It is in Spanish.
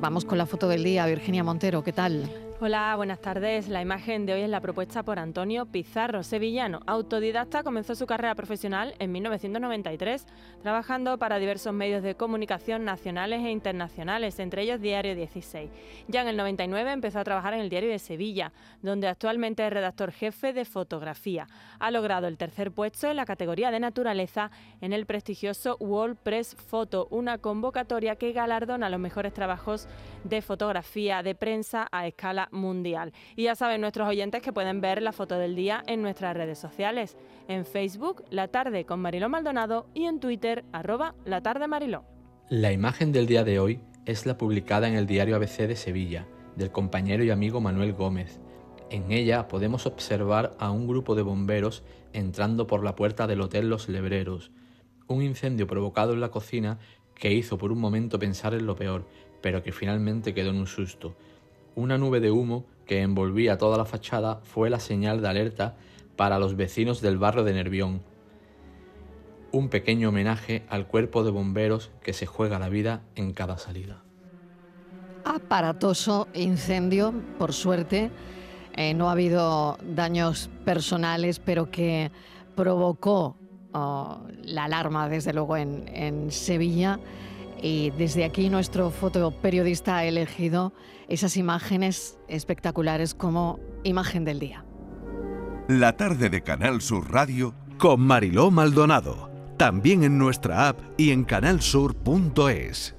Vamos con la foto del día, Virginia Montero, ¿qué tal? Hola, buenas tardes. La imagen de hoy es la propuesta por Antonio Pizarro, sevillano. Autodidacta, comenzó su carrera profesional en 1993, trabajando para diversos medios de comunicación nacionales e internacionales, entre ellos Diario 16. Ya en el 99 empezó a trabajar en el Diario de Sevilla, donde actualmente es redactor jefe de fotografía. Ha logrado el tercer puesto en la categoría de naturaleza en el prestigioso World Press Photo, una convocatoria que galardona los mejores trabajos de fotografía de prensa a escala mundial. Y ya saben nuestros oyentes que pueden ver la foto del día en nuestras redes sociales, en Facebook La Tarde con Mariló Maldonado y en Twitter arroba La Tarde Mariló. La imagen del día de hoy es la publicada en el diario ABC de Sevilla, del compañero y amigo Manuel Gómez. En ella podemos observar a un grupo de bomberos entrando por la puerta del Hotel Los Lebreros, un incendio provocado en la cocina que hizo por un momento pensar en lo peor, pero que finalmente quedó en un susto. Una nube de humo que envolvía toda la fachada fue la señal de alerta para los vecinos del barrio de Nervión. Un pequeño homenaje al cuerpo de bomberos que se juega la vida en cada salida. Aparatoso incendio, por suerte. Eh, no ha habido daños personales, pero que provocó oh, la alarma, desde luego, en, en Sevilla. Y desde aquí nuestro fotoperiodista ha elegido esas imágenes espectaculares como imagen del día. La tarde de Canal Sur Radio con Mariló Maldonado, también en nuestra app y en canalsur.es.